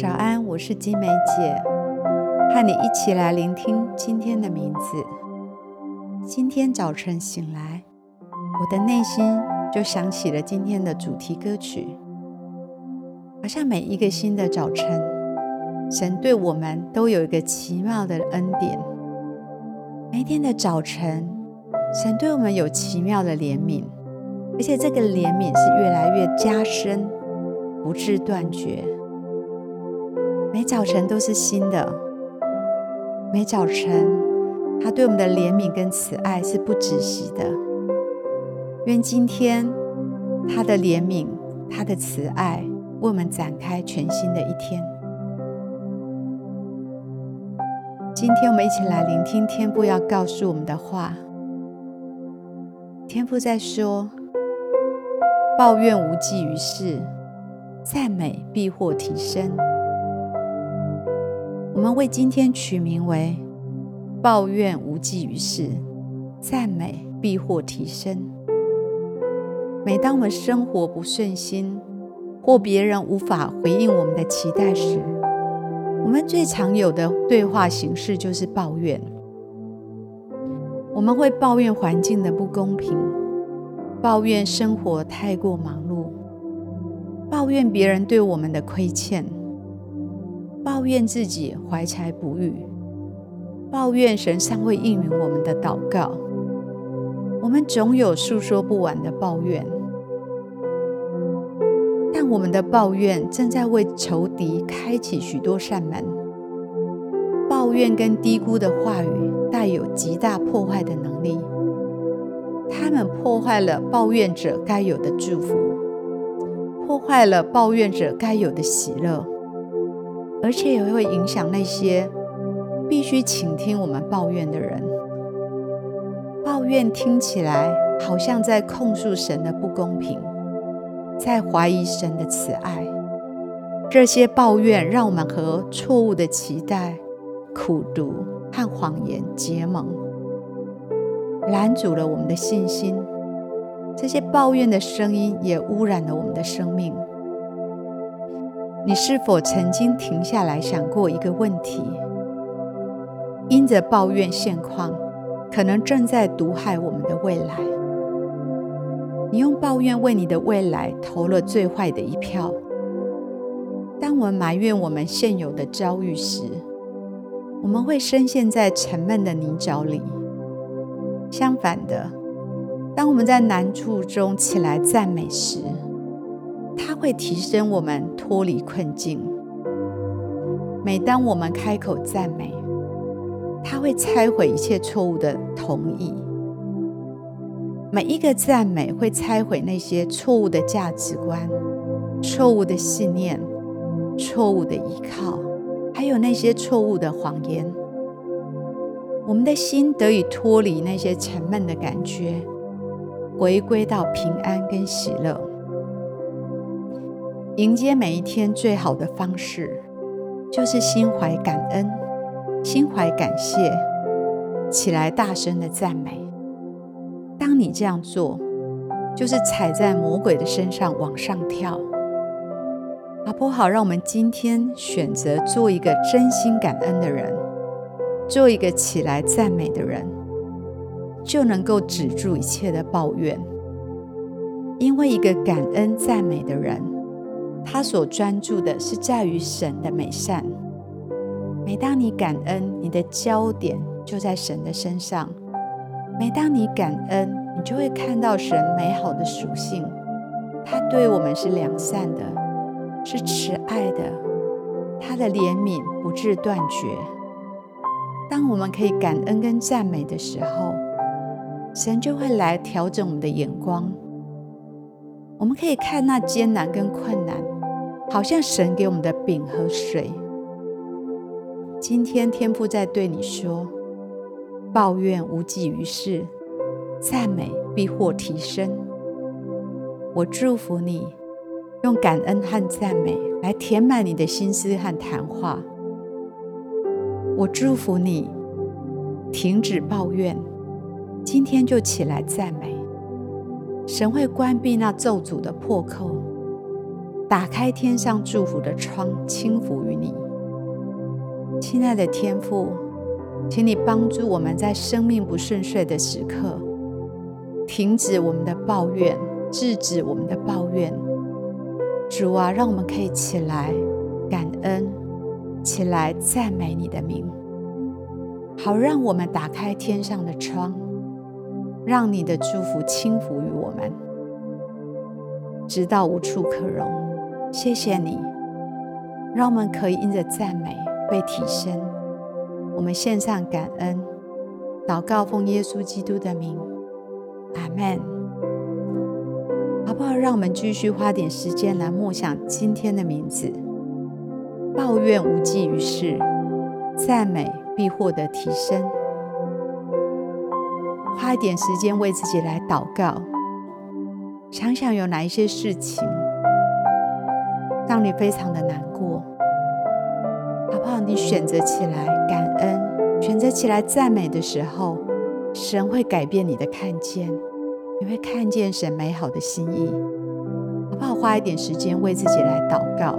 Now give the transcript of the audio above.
早安，我是晶玫姊，和你一起来聆听今天的名字。今天早晨醒来，我的内心就想起了今天的主题歌曲。好像每一个新的早晨，神对我们都有一个奇妙的恩典。每天的早晨，神对我们有奇妙的怜悯，而且这个怜悯是越来越加深，不致断绝。每早晨都是新的，每早晨他对我们的怜悯跟慈爱是不止息的。愿今天他的怜悯、他的慈爱为我们展开全新的一天。今天我们一起来聆听天父要告诉我们的话。天父在说：抱怨无济于事，赞美必获提升。我们为今天取名为“抱怨无济于事，赞美必获提升”。每当我们生活不顺心，或别人无法回应我们的期待时，我们最常有的对话形式就是抱怨。我们会抱怨环境的不公平，抱怨生活太过忙碌，抱怨别人对我们的亏欠。抱怨自己怀才不遇，抱怨神尚未应允我们的祷告，我们总有诉说不完的抱怨，但我们的抱怨正在为仇敌开启许多扇门。抱怨跟低估的话语带有极大破坏的能力，他们破坏了抱怨者该有的祝福，破坏了抱怨者该有的喜乐。而且也会影响那些必须倾听我们抱怨的人。抱怨听起来好像在控诉神的不公平，在怀疑神的慈爱。这些抱怨让我们和错误的期待、苦毒和谎言结盟，拦阻了我们的信心。这些抱怨的声音也污染了我们的生命。你是否曾经停下来想过一个问题？因着抱怨现况，可能正在毒害我们的未来。你用抱怨为你的未来投了最坏的一票。当我们埋怨我们现有的遭遇时，我们会深陷在沉闷的泥沼里。相反的，当我们在难处中起来赞美时，它会提升我们脱离困境。每当我们开口赞美，它会拆毁一切错误的同意。每一个赞美会拆毁那些错误的价值观、错误的信念、错误的依靠，还有那些错误的谎言。我们的心得以脱离那些沉闷的感觉，回归到平安跟喜乐。迎接每一天最好的方式，就是心怀感恩、心怀感谢，起来大声的赞美。当你这样做，就是踩在魔鬼的身上往上跳。好不好？让我们今天选择做一个真心感恩的人，做一个起来赞美的人，就能够止住一切的抱怨。因为一个感恩赞美的人。他所专注的是在于神的美善。每当你感恩，你的焦点就在神的身上。每当你感恩，你就会看到神美好的属性。他对我们是良善的，是慈爱的，他的怜悯不至断绝。当我们可以感恩跟赞美的时候，神就会来调整我们的眼光。我们可以看那艰难跟困难，好像神给我们的饼和水。今天天父在对你说：抱怨无济于事，赞美必获提升。我祝福你，用感恩和赞美来填满你的心思和谈话。我祝福你，停止抱怨，今天就起来赞美。神会关闭那咒诅的破口，打开天上祝福的窗，轻抚于你。亲爱的天父，请你帮助我们在生命不顺遂的时刻，停止我们的抱怨，制止我们的抱怨。主啊，让我们可以起来感恩，起来赞美你的名，好让我们打开天上的窗，让你的祝福轻抚于我们，直到无处可容。谢谢你，让我们可以因着赞美被提升。我们献上感恩，祷告奉耶稣基督的名，阿门。好不好？让我们继续花点时间来默想今天的名字。抱怨无济于事，赞美必获得提升。花一点时间为自己来祷告，想想有哪一些事情让你非常的难过，好不好？你选择起来感恩，选择起来赞美的时候，神会改变你的看见。你会看见神美好的心意，好不好？花一点时间为自己来祷告。